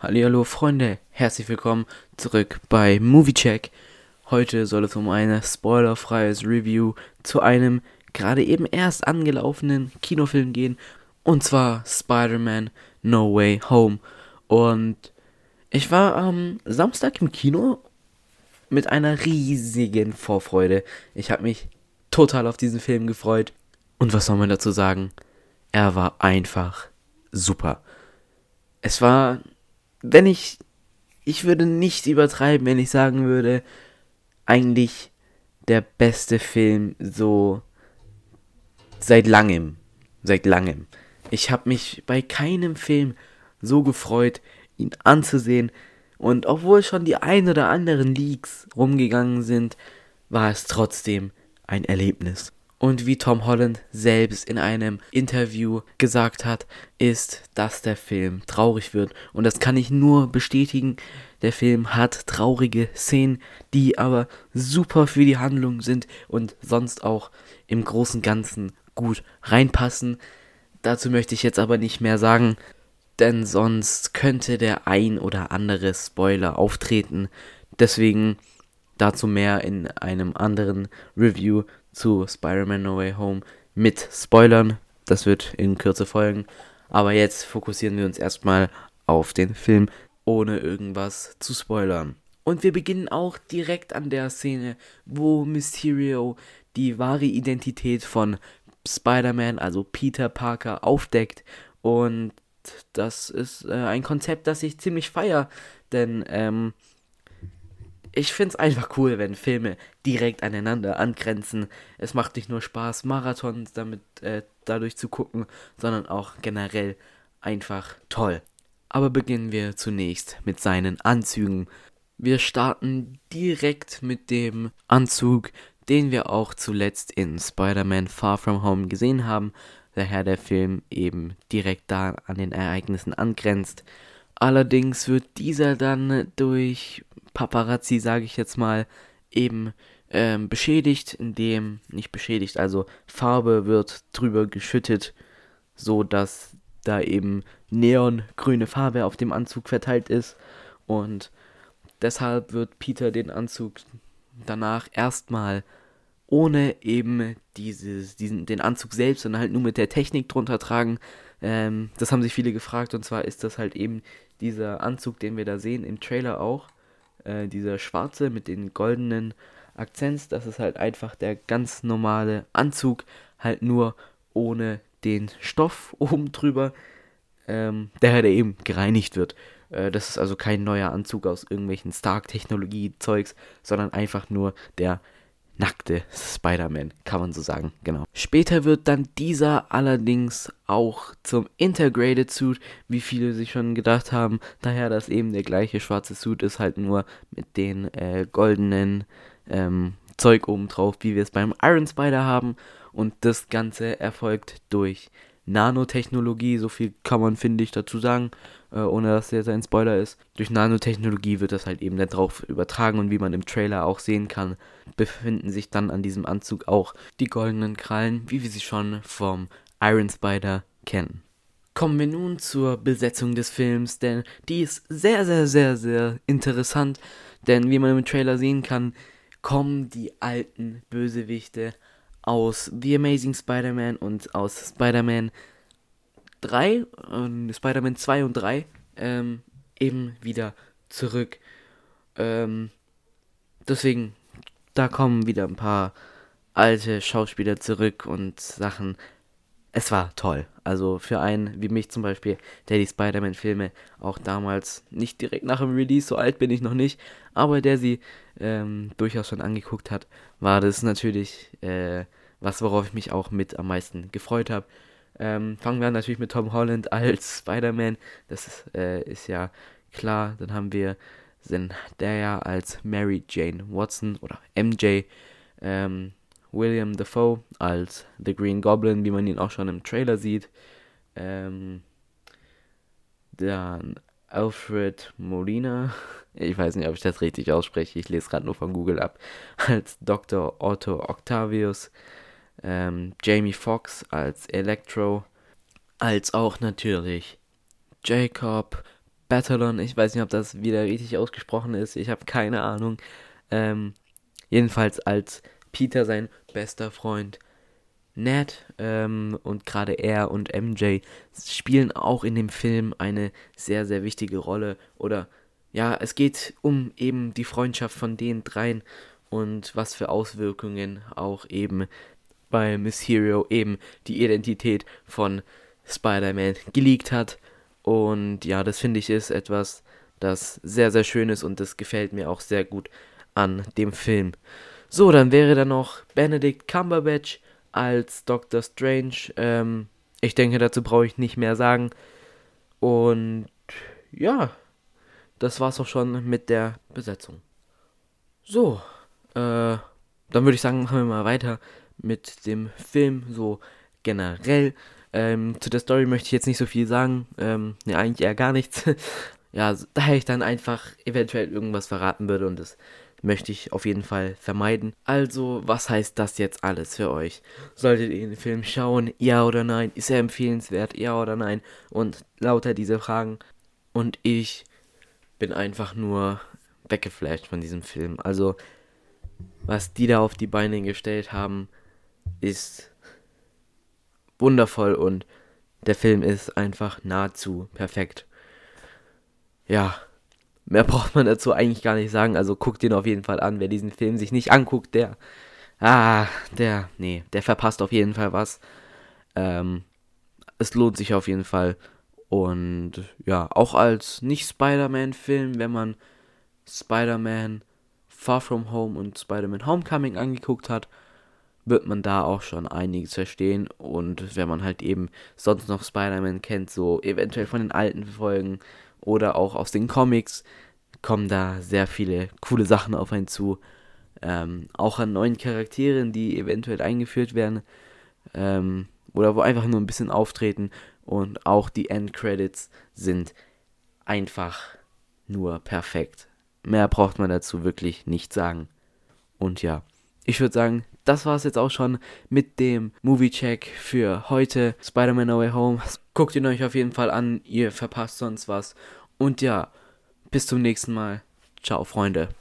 Hallo Freunde, herzlich willkommen zurück bei Moviecheck. Heute soll es um ein spoilerfreies Review zu einem gerade eben erst angelaufenen Kinofilm gehen und zwar Spider-Man No Way Home. Und ich war am Samstag im Kino mit einer riesigen Vorfreude. Ich habe mich total auf diesen Film gefreut. Und was soll man dazu sagen? Er war einfach super. Es war, wenn ich, ich würde nicht übertreiben, wenn ich sagen würde, eigentlich der beste Film so seit langem. Seit langem. Ich habe mich bei keinem Film so gefreut, ihn anzusehen. Und obwohl schon die ein oder anderen Leaks rumgegangen sind, war es trotzdem ein Erlebnis. Und wie Tom Holland selbst in einem Interview gesagt hat, ist, dass der Film traurig wird. Und das kann ich nur bestätigen. Der Film hat traurige Szenen, die aber super für die Handlung sind und sonst auch im großen Ganzen gut reinpassen. Dazu möchte ich jetzt aber nicht mehr sagen, denn sonst könnte der ein oder andere Spoiler auftreten. Deswegen dazu mehr in einem anderen Review zu Spider-Man No Way Home mit Spoilern. Das wird in Kürze folgen. Aber jetzt fokussieren wir uns erstmal auf den Film, ohne irgendwas zu spoilern. Und wir beginnen auch direkt an der Szene, wo Mysterio die wahre Identität von Spider-Man, also Peter Parker, aufdeckt. Und das ist äh, ein Konzept, das ich ziemlich feier, denn ähm, ich finde es einfach cool, wenn Filme direkt aneinander angrenzen. Es macht nicht nur Spaß, Marathons damit äh, dadurch zu gucken, sondern auch generell einfach toll. Aber beginnen wir zunächst mit seinen Anzügen. Wir starten direkt mit dem Anzug, den wir auch zuletzt in Spider-Man Far From Home gesehen haben, daher der Film eben direkt da an den Ereignissen angrenzt. Allerdings wird dieser dann durch Paparazzi, sage ich jetzt mal, eben ähm, beschädigt, indem, nicht beschädigt, also Farbe wird drüber geschüttet, so dass da eben neongrüne Farbe auf dem Anzug verteilt ist und deshalb wird Peter den Anzug danach erstmal ohne eben dieses, diesen, den Anzug selbst, sondern halt nur mit der Technik drunter tragen. Ähm, das haben sich viele gefragt und zwar ist das halt eben dieser Anzug, den wir da sehen im Trailer auch. Äh, dieser schwarze mit den goldenen Akzents, das ist halt einfach der ganz normale Anzug, halt nur ohne den Stoff oben drüber, ähm, der halt eben gereinigt wird. Äh, das ist also kein neuer Anzug aus irgendwelchen Stark-Technologie-Zeugs, sondern einfach nur der nackte Spider-Man, kann man so sagen, genau. Später wird dann dieser allerdings auch zum Integrated Suit, wie viele sich schon gedacht haben, daher dass eben der gleiche schwarze Suit ist, halt nur mit den äh, goldenen ähm, Zeug oben drauf, wie wir es beim Iron Spider haben. Und das Ganze erfolgt durch Nanotechnologie, so viel kann man, finde ich, dazu sagen, äh, ohne dass jetzt ein Spoiler ist. Durch Nanotechnologie wird das halt eben darauf übertragen und wie man im Trailer auch sehen kann, befinden sich dann an diesem Anzug auch die goldenen Krallen, wie wir sie schon vom Iron Spider kennen. Kommen wir nun zur Besetzung des Films, denn die ist sehr, sehr, sehr, sehr interessant, denn wie man im Trailer sehen kann, kommen die alten Bösewichte aus The Amazing Spider-Man und aus Spider-Man 3, äh, Spider-Man 2 und 3 ähm, eben wieder zurück. Ähm, deswegen, da kommen wieder ein paar alte Schauspieler zurück und Sachen. Es war toll. Also für einen wie mich zum Beispiel, der die Spider-Man-Filme auch damals nicht direkt nach dem Release, so alt bin ich noch nicht, aber der sie ähm, durchaus schon angeguckt hat, war das natürlich äh, was, worauf ich mich auch mit am meisten gefreut habe. Ähm, fangen wir an natürlich mit Tom Holland als Spider-Man. Das ist, äh, ist, ja klar. Dann haben wir Zendaya als Mary Jane Watson oder MJ. Ähm, William Dafoe als The Green Goblin, wie man ihn auch schon im Trailer sieht. Ähm, dann Alfred Molina, ich weiß nicht, ob ich das richtig ausspreche, ich lese gerade nur von Google ab, als Dr. Otto Octavius ähm, Jamie Foxx als Electro, als auch natürlich Jacob Batalon. Ich weiß nicht, ob das wieder richtig ausgesprochen ist. Ich habe keine Ahnung. Ähm, jedenfalls als Peter sein bester Freund Ned ähm, und gerade er und MJ spielen auch in dem Film eine sehr, sehr wichtige Rolle. Oder ja, es geht um eben die Freundschaft von den dreien und was für Auswirkungen auch eben bei Mysterio eben die Identität von Spider-Man geleakt hat. Und ja, das finde ich ist etwas, das sehr, sehr schön ist und das gefällt mir auch sehr gut an dem Film. So, dann wäre da noch Benedict Cumberbatch als Doctor Strange. Ähm, ich denke, dazu brauche ich nicht mehr sagen. Und ja, das war's auch schon mit der Besetzung. So, äh, dann würde ich sagen, machen wir mal weiter mit dem Film so generell. Ähm, zu der Story möchte ich jetzt nicht so viel sagen. Ähm, ne, eigentlich eher gar nichts. ja, daher ich dann einfach eventuell irgendwas verraten würde und das möchte ich auf jeden Fall vermeiden. Also, was heißt das jetzt alles für euch? Solltet ihr den Film schauen? Ja oder nein? Ist er empfehlenswert? Ja oder nein? Und lauter diese Fragen. Und ich bin einfach nur weggeflasht von diesem Film. Also, was die da auf die Beine gestellt haben, ist wundervoll und der Film ist einfach nahezu perfekt. Ja, mehr braucht man dazu eigentlich gar nicht sagen. Also guckt ihn auf jeden Fall an. Wer diesen Film sich nicht anguckt, der, ah, der, nee, der verpasst auf jeden Fall was. Ähm, es lohnt sich auf jeden Fall. Und ja, auch als Nicht-Spider-Man-Film, wenn man Spider-Man Far From Home und Spider-Man Homecoming angeguckt hat, wird man da auch schon einiges verstehen. Und wenn man halt eben sonst noch Spider-Man kennt, so eventuell von den alten Folgen oder auch aus den Comics, kommen da sehr viele coole Sachen auf einen zu. Ähm, auch an neuen Charakteren, die eventuell eingeführt werden. Ähm, oder wo einfach nur ein bisschen auftreten. Und auch die Endcredits sind einfach nur perfekt. Mehr braucht man dazu wirklich nicht sagen. Und ja, ich würde sagen, das war es jetzt auch schon mit dem Movie-Check für heute. Spider-Man No Way Home. Guckt ihn euch auf jeden Fall an, ihr verpasst sonst was. Und ja, bis zum nächsten Mal. Ciao, Freunde.